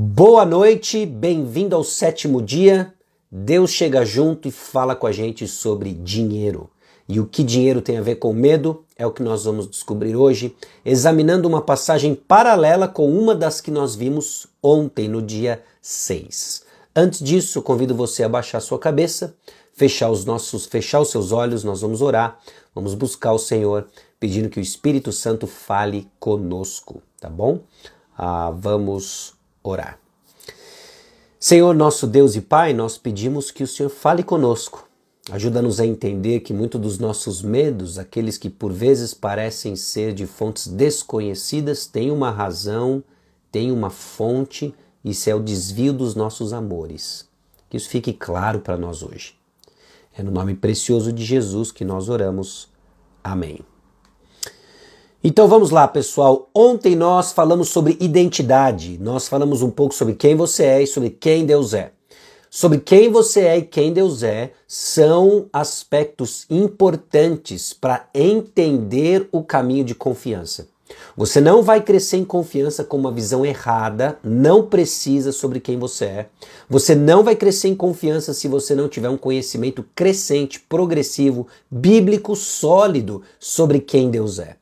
Boa noite, bem-vindo ao sétimo dia. Deus chega junto e fala com a gente sobre dinheiro. E o que dinheiro tem a ver com medo é o que nós vamos descobrir hoje, examinando uma passagem paralela com uma das que nós vimos ontem, no dia 6. Antes disso, convido você a baixar sua cabeça, fechar os nossos, fechar os seus olhos, nós vamos orar, vamos buscar o Senhor, pedindo que o Espírito Santo fale conosco, tá bom? Ah, vamos orar. Senhor, nosso Deus e Pai, nós pedimos que o Senhor fale conosco. Ajuda-nos a entender que muitos dos nossos medos, aqueles que por vezes parecem ser de fontes desconhecidas, têm uma razão, têm uma fonte, isso é o desvio dos nossos amores. Que isso fique claro para nós hoje. É no nome precioso de Jesus que nós oramos. Amém. Então vamos lá, pessoal. Ontem nós falamos sobre identidade. Nós falamos um pouco sobre quem você é e sobre quem Deus é. Sobre quem você é e quem Deus é são aspectos importantes para entender o caminho de confiança. Você não vai crescer em confiança com uma visão errada, não precisa sobre quem você é. Você não vai crescer em confiança se você não tiver um conhecimento crescente, progressivo, bíblico, sólido sobre quem Deus é.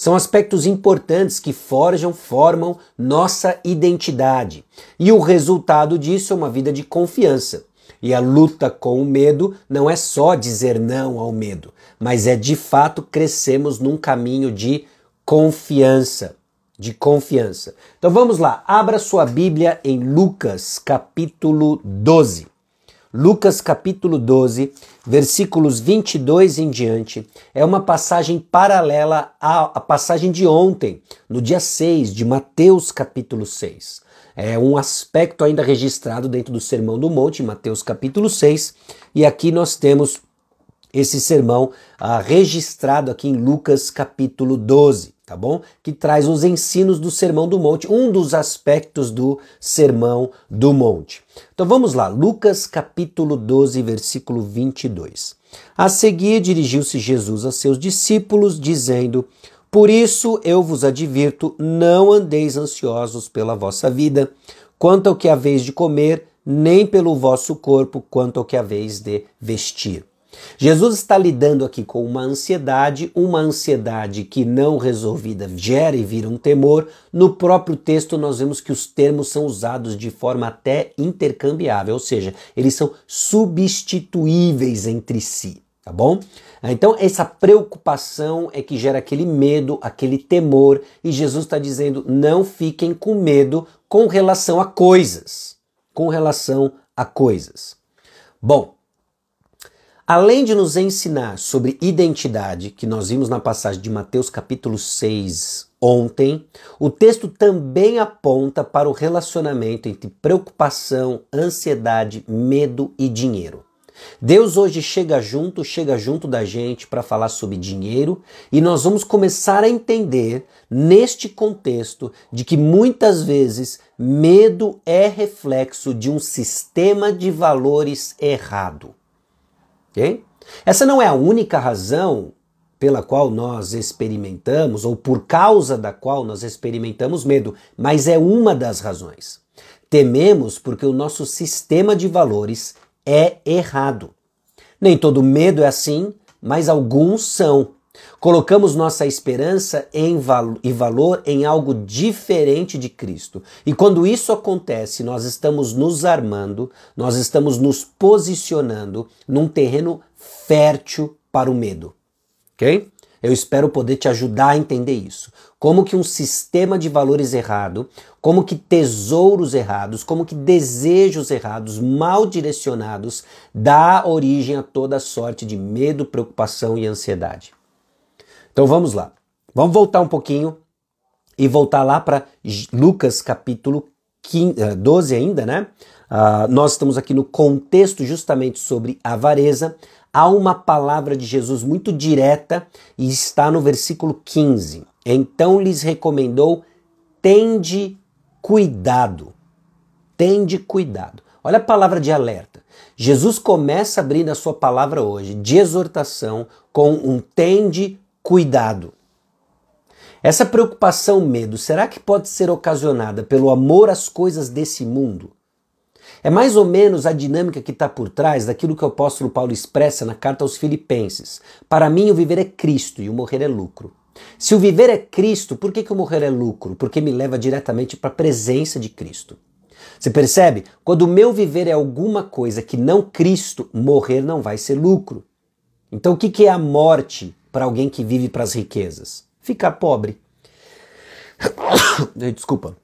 São aspectos importantes que forjam, formam nossa identidade. E o resultado disso é uma vida de confiança. E a luta com o medo não é só dizer não ao medo, mas é de fato crescemos num caminho de confiança. De confiança. Então vamos lá, abra sua Bíblia em Lucas capítulo 12. Lucas capítulo 12, versículos 22 em diante, é uma passagem paralela à, passagem de ontem, no dia 6 de Mateus capítulo 6. É um aspecto ainda registrado dentro do Sermão do Monte, Mateus capítulo 6, e aqui nós temos esse sermão ah, registrado aqui em Lucas capítulo 12 tá bom? Que traz os ensinos do Sermão do Monte, um dos aspectos do Sermão do Monte. Então vamos lá, Lucas capítulo 12, versículo 22. A seguir dirigiu-se Jesus a seus discípulos, dizendo: Por isso eu vos advirto, não andeis ansiosos pela vossa vida, quanto ao que haveis de comer, nem pelo vosso corpo, quanto ao que haveis de vestir. Jesus está lidando aqui com uma ansiedade, uma ansiedade que não resolvida gera e vira um temor. No próprio texto nós vemos que os termos são usados de forma até intercambiável, ou seja, eles são substituíveis entre si, tá bom? Então, essa preocupação é que gera aquele medo, aquele temor, e Jesus está dizendo: não fiquem com medo com relação a coisas. Com relação a coisas. Bom, Além de nos ensinar sobre identidade, que nós vimos na passagem de Mateus capítulo 6 ontem, o texto também aponta para o relacionamento entre preocupação, ansiedade, medo e dinheiro. Deus hoje chega junto, chega junto da gente para falar sobre dinheiro e nós vamos começar a entender neste contexto de que muitas vezes medo é reflexo de um sistema de valores errado. Essa não é a única razão pela qual nós experimentamos, ou por causa da qual nós experimentamos medo, mas é uma das razões. Tememos porque o nosso sistema de valores é errado. Nem todo medo é assim, mas alguns são. Colocamos nossa esperança e valor em algo diferente de Cristo. E quando isso acontece, nós estamos nos armando, nós estamos nos posicionando num terreno fértil para o medo. Ok? Eu espero poder te ajudar a entender isso. Como que um sistema de valores errado, como que tesouros errados, como que desejos errados, mal direcionados, dá origem a toda sorte de medo, preocupação e ansiedade. Então vamos lá. Vamos voltar um pouquinho e voltar lá para Lucas capítulo 15, 12 eh, ainda, né? Uh, nós estamos aqui no contexto justamente sobre avareza. Há uma palavra de Jesus muito direta e está no versículo 15. Então lhes recomendou: tende cuidado. Tende cuidado. Olha a palavra de alerta. Jesus começa abrindo a sua palavra hoje de exortação com um tende cuidado. Essa preocupação, medo, será que pode ser ocasionada pelo amor às coisas desse mundo? É mais ou menos a dinâmica que está por trás daquilo que o apóstolo Paulo expressa na carta aos Filipenses. Para mim, o viver é Cristo e o morrer é lucro. Se o viver é Cristo, por que, que o morrer é lucro? Porque me leva diretamente para a presença de Cristo. Você percebe? Quando o meu viver é alguma coisa que não Cristo, morrer não vai ser lucro. Então, o que, que é a morte para alguém que vive para as riquezas? Ficar pobre. Desculpa.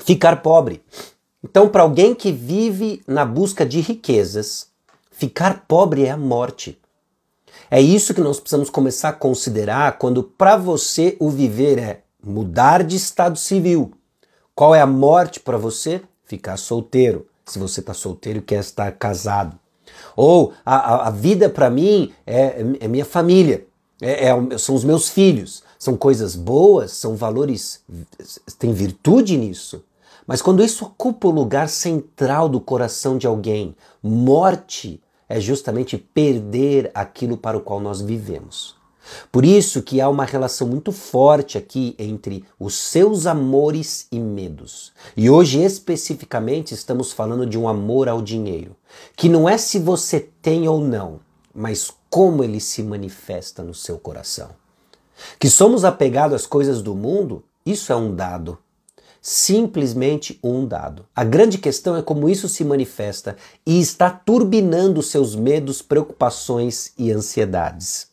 Ficar pobre. Então, para alguém que vive na busca de riquezas, ficar pobre é a morte. É isso que nós precisamos começar a considerar quando para você o viver é mudar de estado civil. Qual é a morte para você? Ficar solteiro. Se você está solteiro e quer estar casado. Ou a, a, a vida para mim é, é, minha família, é, é, são os meus filhos. São coisas boas, são valores, tem virtude nisso. Mas quando isso ocupa o lugar central do coração de alguém, morte é justamente perder aquilo para o qual nós vivemos. Por isso que há uma relação muito forte aqui entre os seus amores e medos. E hoje especificamente estamos falando de um amor ao dinheiro, que não é se você tem ou não, mas como ele se manifesta no seu coração. Que somos apegados às coisas do mundo, isso é um dado simplesmente um dado. A grande questão é como isso se manifesta e está turbinando seus medos, preocupações e ansiedades.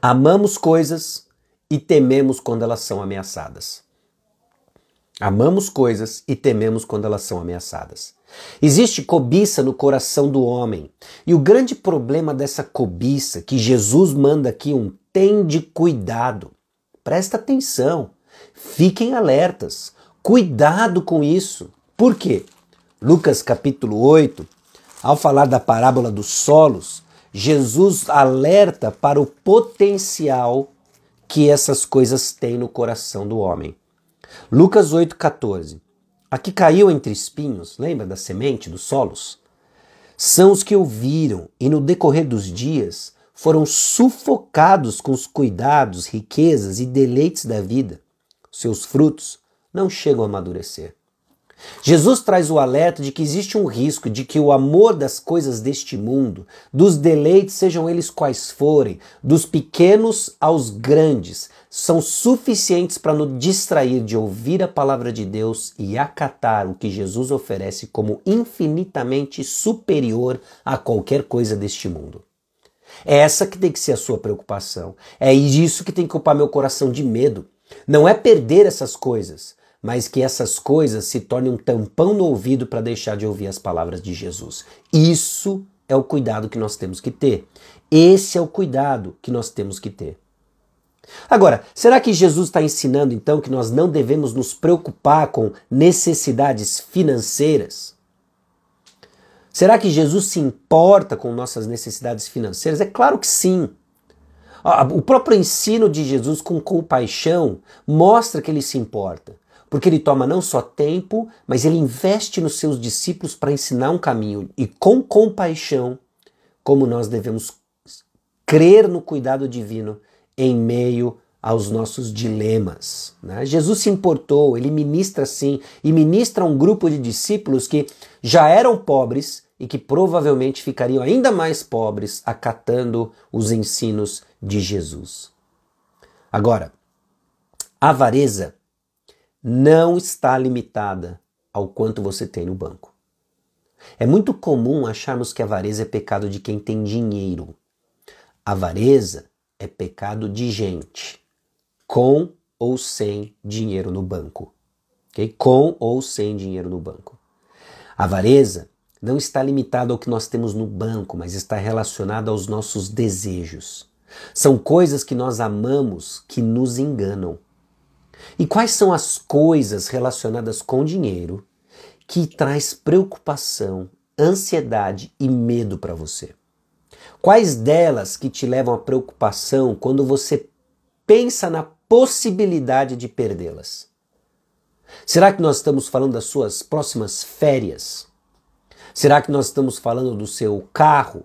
Amamos coisas e tememos quando elas são ameaçadas. Amamos coisas e tememos quando elas são ameaçadas. Existe cobiça no coração do homem. E o grande problema dessa cobiça que Jesus manda aqui um tem de cuidado. Presta atenção. Fiquem alertas. Cuidado com isso. Por quê? Lucas capítulo 8, ao falar da parábola dos solos, Jesus alerta para o potencial que essas coisas têm no coração do homem. Lucas 8,14. A que caiu entre espinhos, lembra da semente dos solos? São os que ouviram e no decorrer dos dias foram sufocados com os cuidados, riquezas e deleites da vida seus frutos não chegam a amadurecer. Jesus traz o alerta de que existe um risco de que o amor das coisas deste mundo, dos deleites, sejam eles quais forem, dos pequenos aos grandes, são suficientes para nos distrair de ouvir a palavra de Deus e acatar o que Jesus oferece como infinitamente superior a qualquer coisa deste mundo. É essa que tem que ser a sua preocupação. É isso que tem que ocupar meu coração de medo. Não é perder essas coisas, mas que essas coisas se tornem um tampão no ouvido para deixar de ouvir as palavras de Jesus. Isso é o cuidado que nós temos que ter. Esse é o cuidado que nós temos que ter. Agora, será que Jesus está ensinando então que nós não devemos nos preocupar com necessidades financeiras? Será que Jesus se importa com nossas necessidades financeiras? É claro que sim. O próprio ensino de Jesus com compaixão mostra que ele se importa, porque ele toma não só tempo, mas ele investe nos seus discípulos para ensinar um caminho e com compaixão como nós devemos crer no cuidado divino em meio aos nossos dilemas. Né? Jesus se importou, ele ministra sim, e ministra um grupo de discípulos que já eram pobres e que provavelmente ficariam ainda mais pobres acatando os ensinos de Jesus. Agora, a avareza não está limitada ao quanto você tem no banco. É muito comum acharmos que a avareza é pecado de quem tem dinheiro. A avareza é pecado de gente, com ou sem dinheiro no banco. Okay? Com ou sem dinheiro no banco. A avareza não está limitado ao que nós temos no banco, mas está relacionado aos nossos desejos. São coisas que nós amamos que nos enganam. E quais são as coisas relacionadas com dinheiro que traz preocupação, ansiedade e medo para você? Quais delas que te levam à preocupação quando você pensa na possibilidade de perdê-las? Será que nós estamos falando das suas próximas férias? Será que nós estamos falando do seu carro?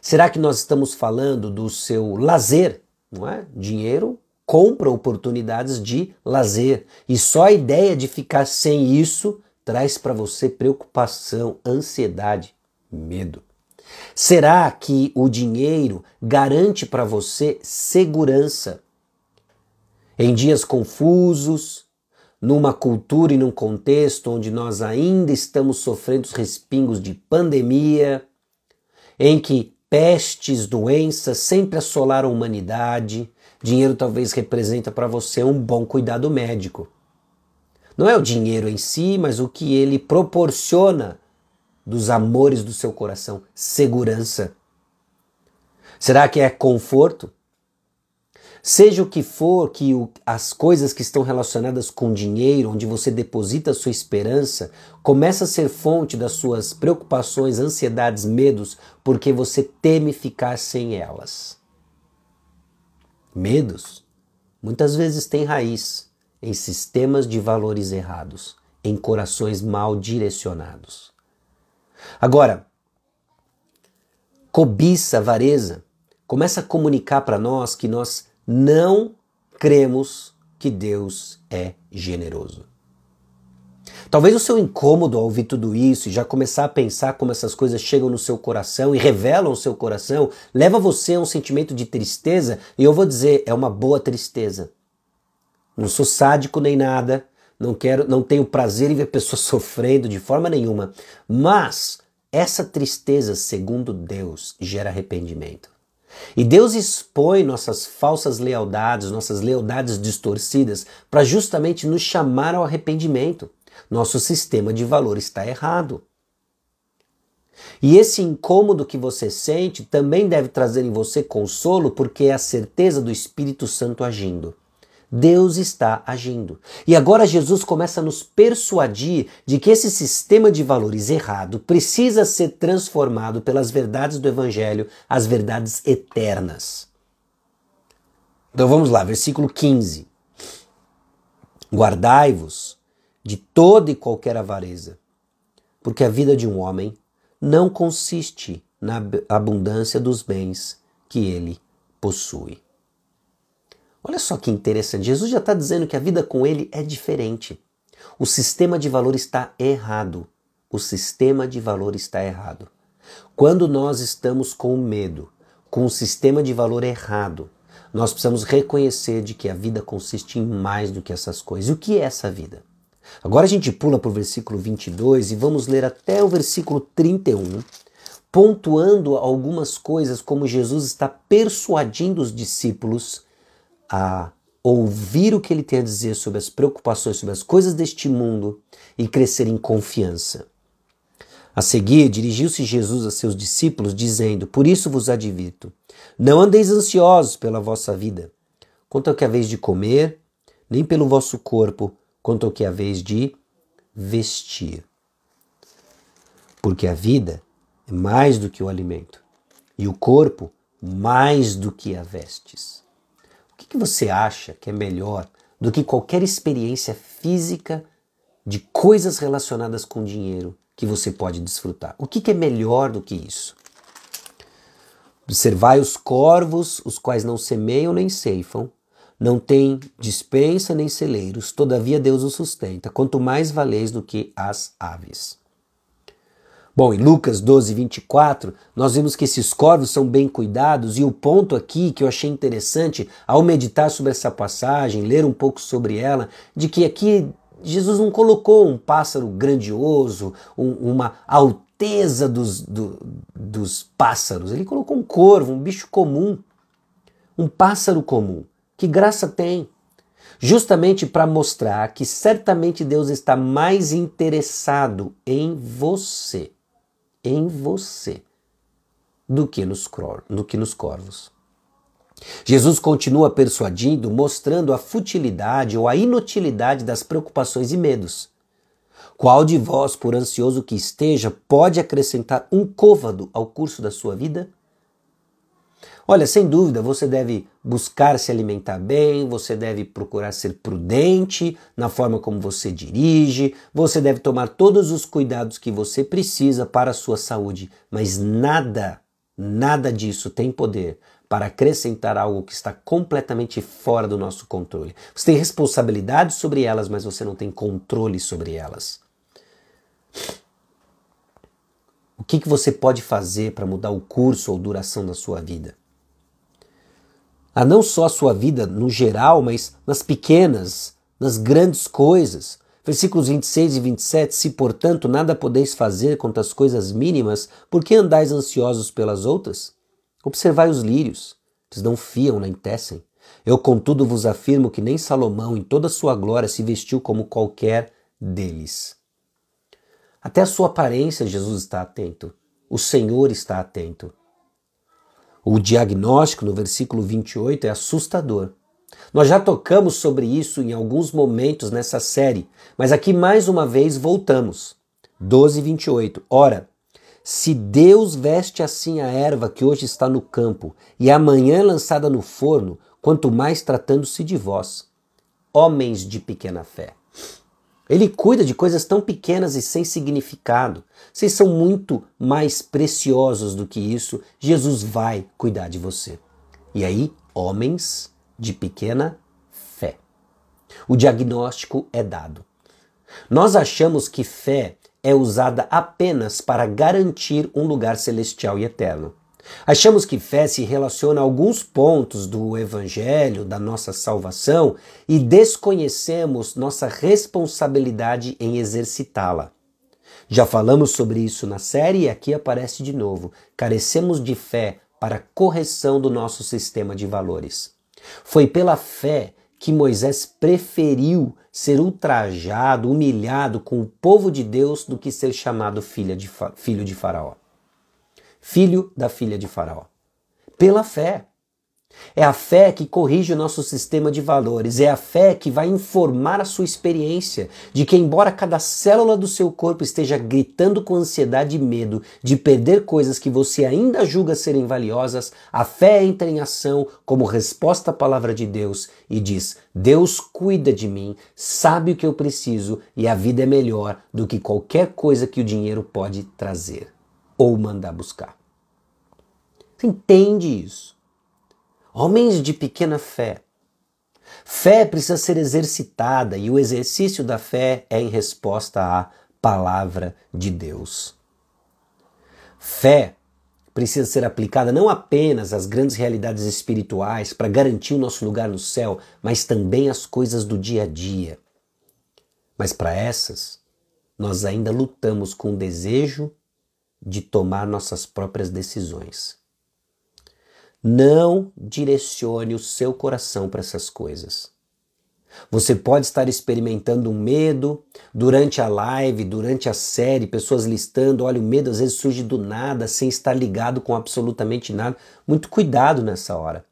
Será que nós estamos falando do seu lazer? Não é? Dinheiro compra oportunidades de lazer. E só a ideia de ficar sem isso traz para você preocupação, ansiedade, medo. Será que o dinheiro garante para você segurança? Em dias confusos, numa cultura e num contexto onde nós ainda estamos sofrendo os respingos de pandemia, em que pestes, doenças sempre assolaram a humanidade, dinheiro talvez representa para você um bom cuidado médico. Não é o dinheiro em si, mas o que ele proporciona dos amores do seu coração, segurança. Será que é conforto? Seja o que for que o, as coisas que estão relacionadas com dinheiro, onde você deposita a sua esperança, começa a ser fonte das suas preocupações, ansiedades, medos, porque você teme ficar sem elas. Medos muitas vezes têm raiz em sistemas de valores errados, em corações mal direcionados. Agora, cobiça, avareza, começa a comunicar para nós que nós não cremos que Deus é generoso. Talvez o seu incômodo ao ouvir tudo isso e já começar a pensar como essas coisas chegam no seu coração e revelam o seu coração, leva você a um sentimento de tristeza, e eu vou dizer, é uma boa tristeza. Não sou sádico nem nada, não quero, não tenho prazer em ver pessoas sofrendo de forma nenhuma, mas essa tristeza, segundo Deus, gera arrependimento. E Deus expõe nossas falsas lealdades, nossas lealdades distorcidas, para justamente nos chamar ao arrependimento. Nosso sistema de valor está errado. E esse incômodo que você sente também deve trazer em você consolo, porque é a certeza do Espírito Santo agindo. Deus está agindo. E agora Jesus começa a nos persuadir de que esse sistema de valores errado precisa ser transformado pelas verdades do Evangelho, as verdades eternas. Então vamos lá, versículo 15. Guardai-vos de toda e qualquer avareza, porque a vida de um homem não consiste na abundância dos bens que ele possui. Olha só que interessante. Jesus já está dizendo que a vida com ele é diferente. O sistema de valor está errado. O sistema de valor está errado. Quando nós estamos com medo, com o sistema de valor errado, nós precisamos reconhecer de que a vida consiste em mais do que essas coisas. E o que é essa vida? Agora a gente pula para o versículo 22 e vamos ler até o versículo 31, pontuando algumas coisas como Jesus está persuadindo os discípulos a ouvir o que ele tem a dizer sobre as preocupações, sobre as coisas deste mundo e crescer em confiança. A seguir, dirigiu-se Jesus a seus discípulos, dizendo: Por isso vos advirto, não andeis ansiosos pela vossa vida, quanto ao que haveis de comer, nem pelo vosso corpo, quanto ao que haveis de vestir. Porque a vida é mais do que o alimento, e o corpo mais do que a vestes que você acha que é melhor do que qualquer experiência física de coisas relacionadas com dinheiro que você pode desfrutar? O que é melhor do que isso? Observai os corvos, os quais não semeiam nem ceifam, não têm dispensa nem celeiros, todavia Deus os sustenta, quanto mais valeis do que as aves. Bom, em Lucas 12, 24, nós vemos que esses corvos são bem cuidados, e o ponto aqui que eu achei interessante ao meditar sobre essa passagem, ler um pouco sobre ela, de que aqui Jesus não colocou um pássaro grandioso, um, uma alteza dos, do, dos pássaros, ele colocou um corvo, um bicho comum, um pássaro comum. Que graça tem! Justamente para mostrar que certamente Deus está mais interessado em você em você do que nos, do que nos corvos. Jesus continua persuadindo, mostrando a futilidade ou a inutilidade das preocupações e medos. Qual de vós, por ansioso que esteja, pode acrescentar um côvado ao curso da sua vida? Olha, sem dúvida, você deve buscar se alimentar bem, você deve procurar ser prudente na forma como você dirige, você deve tomar todos os cuidados que você precisa para a sua saúde, mas nada, nada disso tem poder para acrescentar algo que está completamente fora do nosso controle. Você tem responsabilidade sobre elas, mas você não tem controle sobre elas. O que, que você pode fazer para mudar o curso ou duração da sua vida? A não só a sua vida no geral, mas nas pequenas, nas grandes coisas. Versículos 26 e 27: Se, portanto, nada podeis fazer contra as coisas mínimas, por que andais ansiosos pelas outras? Observai os lírios, eles não fiam nem tecem. Eu, contudo, vos afirmo que nem Salomão, em toda a sua glória, se vestiu como qualquer deles. Até a sua aparência, Jesus está atento. O Senhor está atento. O diagnóstico no versículo 28 é assustador. Nós já tocamos sobre isso em alguns momentos nessa série, mas aqui mais uma vez voltamos. 12 e 28. Ora, se Deus veste assim a erva que hoje está no campo e amanhã é lançada no forno, quanto mais tratando-se de vós, homens de pequena fé. Ele cuida de coisas tão pequenas e sem significado. Vocês são muito mais preciosos do que isso. Jesus vai cuidar de você. E aí, homens de pequena fé. O diagnóstico é dado. Nós achamos que fé é usada apenas para garantir um lugar celestial e eterno. Achamos que fé se relaciona a alguns pontos do Evangelho, da nossa salvação, e desconhecemos nossa responsabilidade em exercitá-la. Já falamos sobre isso na série e aqui aparece de novo. Carecemos de fé para correção do nosso sistema de valores. Foi pela fé que Moisés preferiu ser ultrajado, humilhado com o povo de Deus do que ser chamado filho de, filho de Faraó. Filho da filha de Faraó. Pela fé. É a fé que corrige o nosso sistema de valores, é a fé que vai informar a sua experiência de que, embora cada célula do seu corpo esteja gritando com ansiedade e medo de perder coisas que você ainda julga serem valiosas, a fé entra em ação como resposta à palavra de Deus e diz: Deus cuida de mim, sabe o que eu preciso e a vida é melhor do que qualquer coisa que o dinheiro pode trazer ou mandar buscar. Você entende isso? Homens de pequena fé. Fé precisa ser exercitada e o exercício da fé é em resposta à palavra de Deus. Fé precisa ser aplicada não apenas às grandes realidades espirituais para garantir o nosso lugar no céu, mas também às coisas do dia a dia. Mas para essas, nós ainda lutamos com o desejo de tomar nossas próprias decisões. Não direcione o seu coração para essas coisas. Você pode estar experimentando um medo durante a live, durante a série, pessoas listando, olha, o medo às vezes surge do nada, sem estar ligado com absolutamente nada. Muito cuidado nessa hora.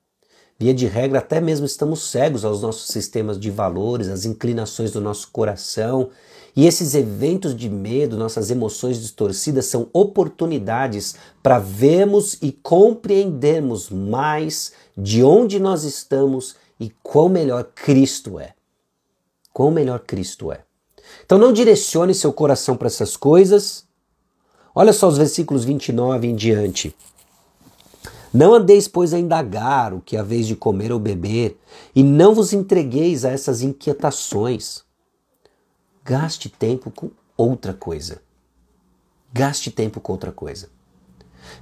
Via de regra, até mesmo estamos cegos aos nossos sistemas de valores, às inclinações do nosso coração e esses eventos de medo, nossas emoções distorcidas, são oportunidades para vermos e compreendermos mais de onde nós estamos e quão melhor Cristo é. Quão melhor Cristo é. Então não direcione seu coração para essas coisas. Olha só os versículos 29 em diante. Não andeis, pois, a indagar o que é a vez de comer ou beber, e não vos entregueis a essas inquietações Gaste tempo com outra coisa. Gaste tempo com outra coisa.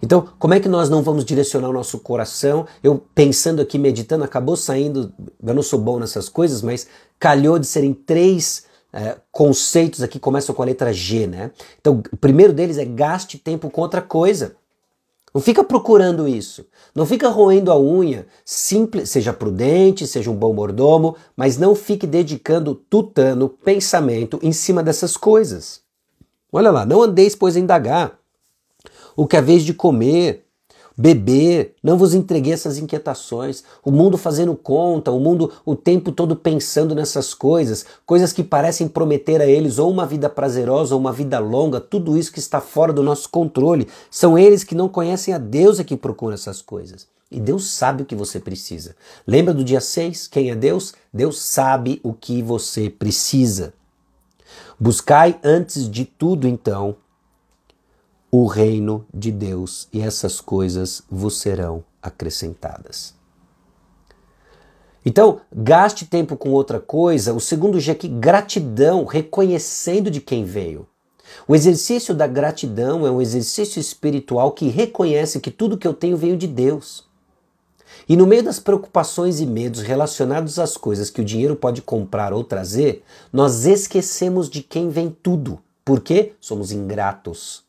Então, como é que nós não vamos direcionar o nosso coração? Eu pensando aqui, meditando, acabou saindo. Eu não sou bom nessas coisas, mas calhou de serem três é, conceitos aqui, começam com a letra G, né? Então, o primeiro deles é gaste tempo com outra coisa. Não fica procurando isso. Não fica roendo a unha. Simples, seja prudente, seja um bom mordomo, mas não fique dedicando tutano, pensamento em cima dessas coisas. Olha lá, não andeis, pois, a indagar o que é vez de comer, beber, não vos entreguei essas inquietações, o mundo fazendo conta, o mundo o tempo todo pensando nessas coisas, coisas que parecem prometer a eles ou uma vida prazerosa ou uma vida longa, tudo isso que está fora do nosso controle. São eles que não conhecem a Deus é que procuram essas coisas. E Deus sabe o que você precisa. Lembra do dia 6? Quem é Deus? Deus sabe o que você precisa. Buscai antes de tudo, então, o reino de Deus e essas coisas vos serão acrescentadas. Então, gaste tempo com outra coisa. O segundo G aqui, gratidão, reconhecendo de quem veio. O exercício da gratidão é um exercício espiritual que reconhece que tudo que eu tenho veio de Deus. E no meio das preocupações e medos relacionados às coisas que o dinheiro pode comprar ou trazer, nós esquecemos de quem vem tudo. Por quê? Somos ingratos.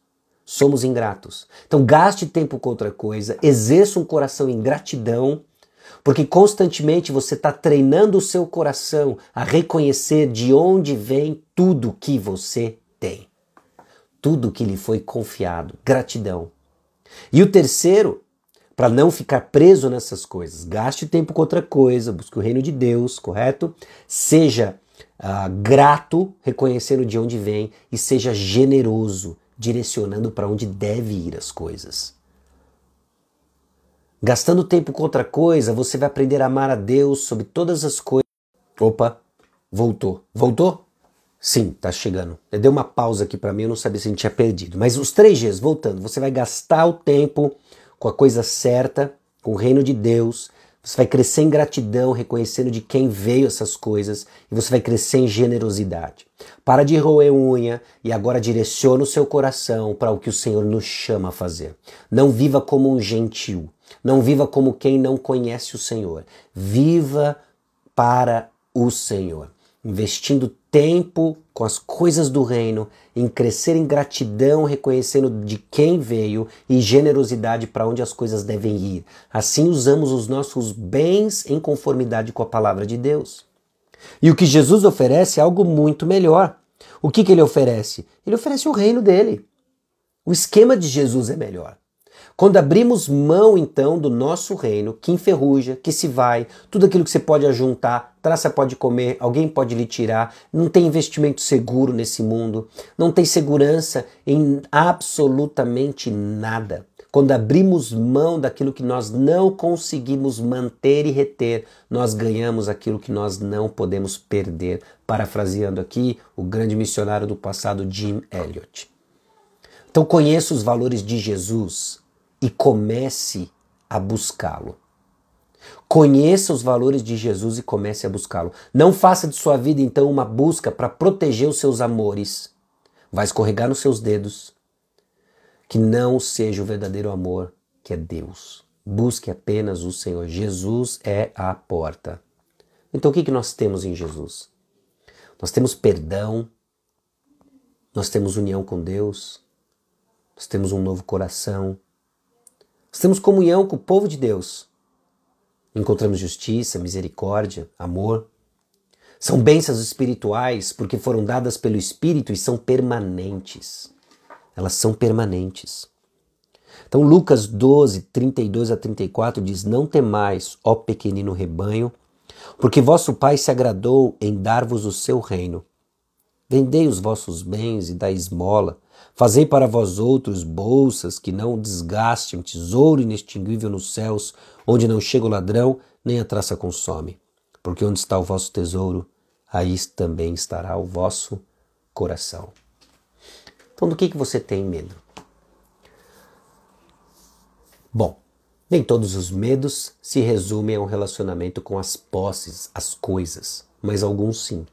Somos ingratos. Então gaste tempo com outra coisa, exerça um coração em gratidão, porque constantemente você está treinando o seu coração a reconhecer de onde vem tudo que você tem. Tudo que lhe foi confiado. Gratidão. E o terceiro para não ficar preso nessas coisas. Gaste tempo com outra coisa, busque o reino de Deus, correto? Seja uh, grato, reconhecendo de onde vem, e seja generoso, direcionando para onde deve ir as coisas. Gastando tempo com outra coisa, você vai aprender a amar a Deus sobre todas as coisas. Opa, voltou. Voltou? Sim, tá chegando. Eu dei uma pausa aqui para mim, eu não sabia se a gente tinha perdido. Mas os três Gs, voltando, você vai gastar o tempo com a coisa certa, com o reino de Deus. Você vai crescer em gratidão, reconhecendo de quem veio essas coisas, e você vai crescer em generosidade. Para de roer unha e agora direciona o seu coração para o que o Senhor nos chama a fazer. Não viva como um gentil, não viva como quem não conhece o Senhor. Viva para o Senhor investindo tempo com as coisas do reino, em crescer em gratidão, reconhecendo de quem veio e generosidade para onde as coisas devem ir. Assim usamos os nossos bens em conformidade com a palavra de Deus. E o que Jesus oferece é algo muito melhor. O que, que ele oferece? Ele oferece o reino dele. O esquema de Jesus é melhor. Quando abrimos mão então do nosso reino, que enferruja, que se vai, tudo aquilo que você pode ajuntar, traça pode comer, alguém pode lhe tirar, não tem investimento seguro nesse mundo, não tem segurança em absolutamente nada. Quando abrimos mão daquilo que nós não conseguimos manter e reter, nós ganhamos aquilo que nós não podemos perder. Parafraseando aqui o grande missionário do passado, Jim Elliot. Então conheça os valores de Jesus, e comece a buscá-lo. Conheça os valores de Jesus e comece a buscá-lo. Não faça de sua vida então uma busca para proteger os seus amores. Vai escorregar nos seus dedos. Que não seja o verdadeiro amor, que é Deus. Busque apenas o Senhor. Jesus é a porta. Então o que, que nós temos em Jesus? Nós temos perdão, nós temos união com Deus, nós temos um novo coração, nós temos comunhão com o povo de Deus. Encontramos justiça, misericórdia, amor. São bênçãos espirituais porque foram dadas pelo Espírito e são permanentes. Elas são permanentes. Então, Lucas 12, 32 a 34 diz: Não temais, ó pequenino rebanho, porque vosso Pai se agradou em dar-vos o seu reino. Vendei os vossos bens e dai esmola Fazei para vós outros bolsas que não desgastem, tesouro inextinguível nos céus, onde não chega o ladrão, nem a traça consome. Porque onde está o vosso tesouro, aí também estará o vosso coração. Então, do que, que você tem medo? Bom, nem todos os medos se resumem a um relacionamento com as posses, as coisas, mas alguns sim.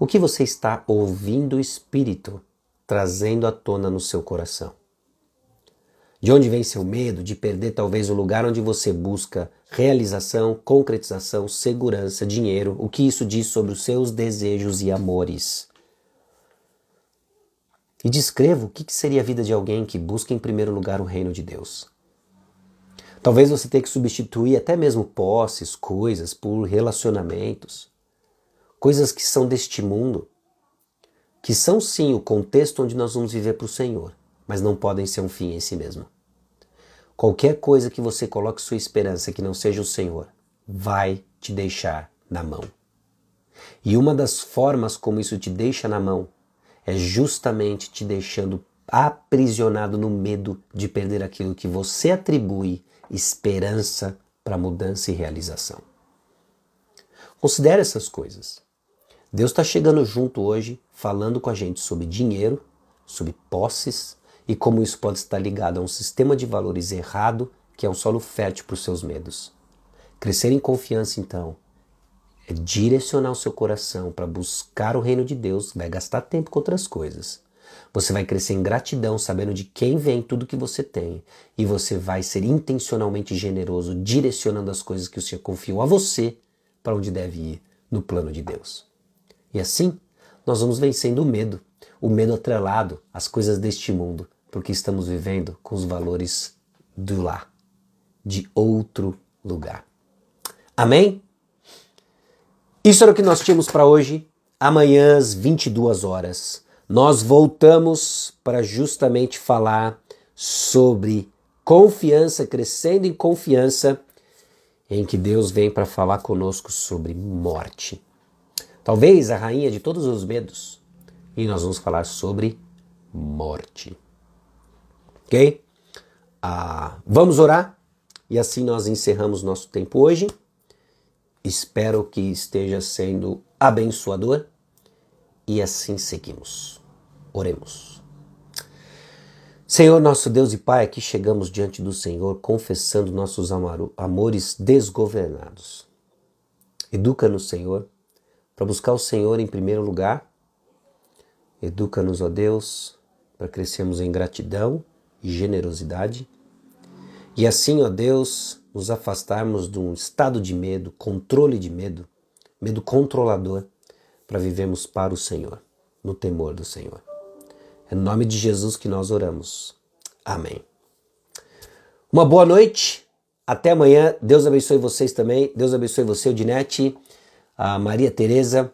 O que você está ouvindo Espírito trazendo à tona no seu coração. De onde vem seu medo de perder talvez o lugar onde você busca realização, concretização, segurança, dinheiro? O que isso diz sobre os seus desejos e amores? E descreva o que seria a vida de alguém que busca em primeiro lugar o reino de Deus. Talvez você tenha que substituir até mesmo posses, coisas, por relacionamentos, coisas que são deste mundo que são sim o contexto onde nós vamos viver para o Senhor, mas não podem ser um fim em si mesmo. Qualquer coisa que você coloque sua esperança que não seja o Senhor, vai te deixar na mão. E uma das formas como isso te deixa na mão é justamente te deixando aprisionado no medo de perder aquilo que você atribui esperança para mudança e realização. Considere essas coisas. Deus está chegando junto hoje, falando com a gente sobre dinheiro, sobre posses e como isso pode estar ligado a um sistema de valores errado que é um solo fértil para os seus medos. Crescer em confiança, então, é direcionar o seu coração para buscar o reino de Deus, vai gastar tempo com outras coisas. Você vai crescer em gratidão, sabendo de quem vem tudo que você tem, e você vai ser intencionalmente generoso, direcionando as coisas que o Senhor confiou a você para onde deve ir no plano de Deus. E assim, nós vamos vencendo o medo, o medo atrelado às coisas deste mundo, porque estamos vivendo com os valores do lá, de outro lugar. Amém? Isso era o que nós tínhamos para hoje. Amanhã às 22 horas, nós voltamos para justamente falar sobre confiança, crescendo em confiança, em que Deus vem para falar conosco sobre morte. Talvez a rainha de todos os medos. E nós vamos falar sobre morte. Ok? Ah, vamos orar e assim nós encerramos nosso tempo hoje. Espero que esteja sendo abençoador e assim seguimos. Oremos. Senhor, nosso Deus e Pai, aqui chegamos diante do Senhor confessando nossos amores desgovernados. Educa-nos, Senhor, para buscar o Senhor em primeiro lugar. Educa-nos, ó Deus, para crescermos em gratidão e generosidade. E assim, ó Deus, nos afastarmos de um estado de medo, controle de medo, medo controlador, para vivermos para o Senhor, no temor do Senhor. É no nome de Jesus que nós oramos. Amém. Uma boa noite. Até amanhã. Deus abençoe vocês também. Deus abençoe você, Odinete, a Maria Tereza.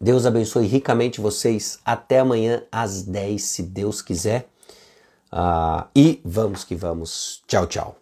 Deus abençoe ricamente vocês. Até amanhã às 10, se Deus quiser. Uh, e vamos que vamos. Tchau, tchau.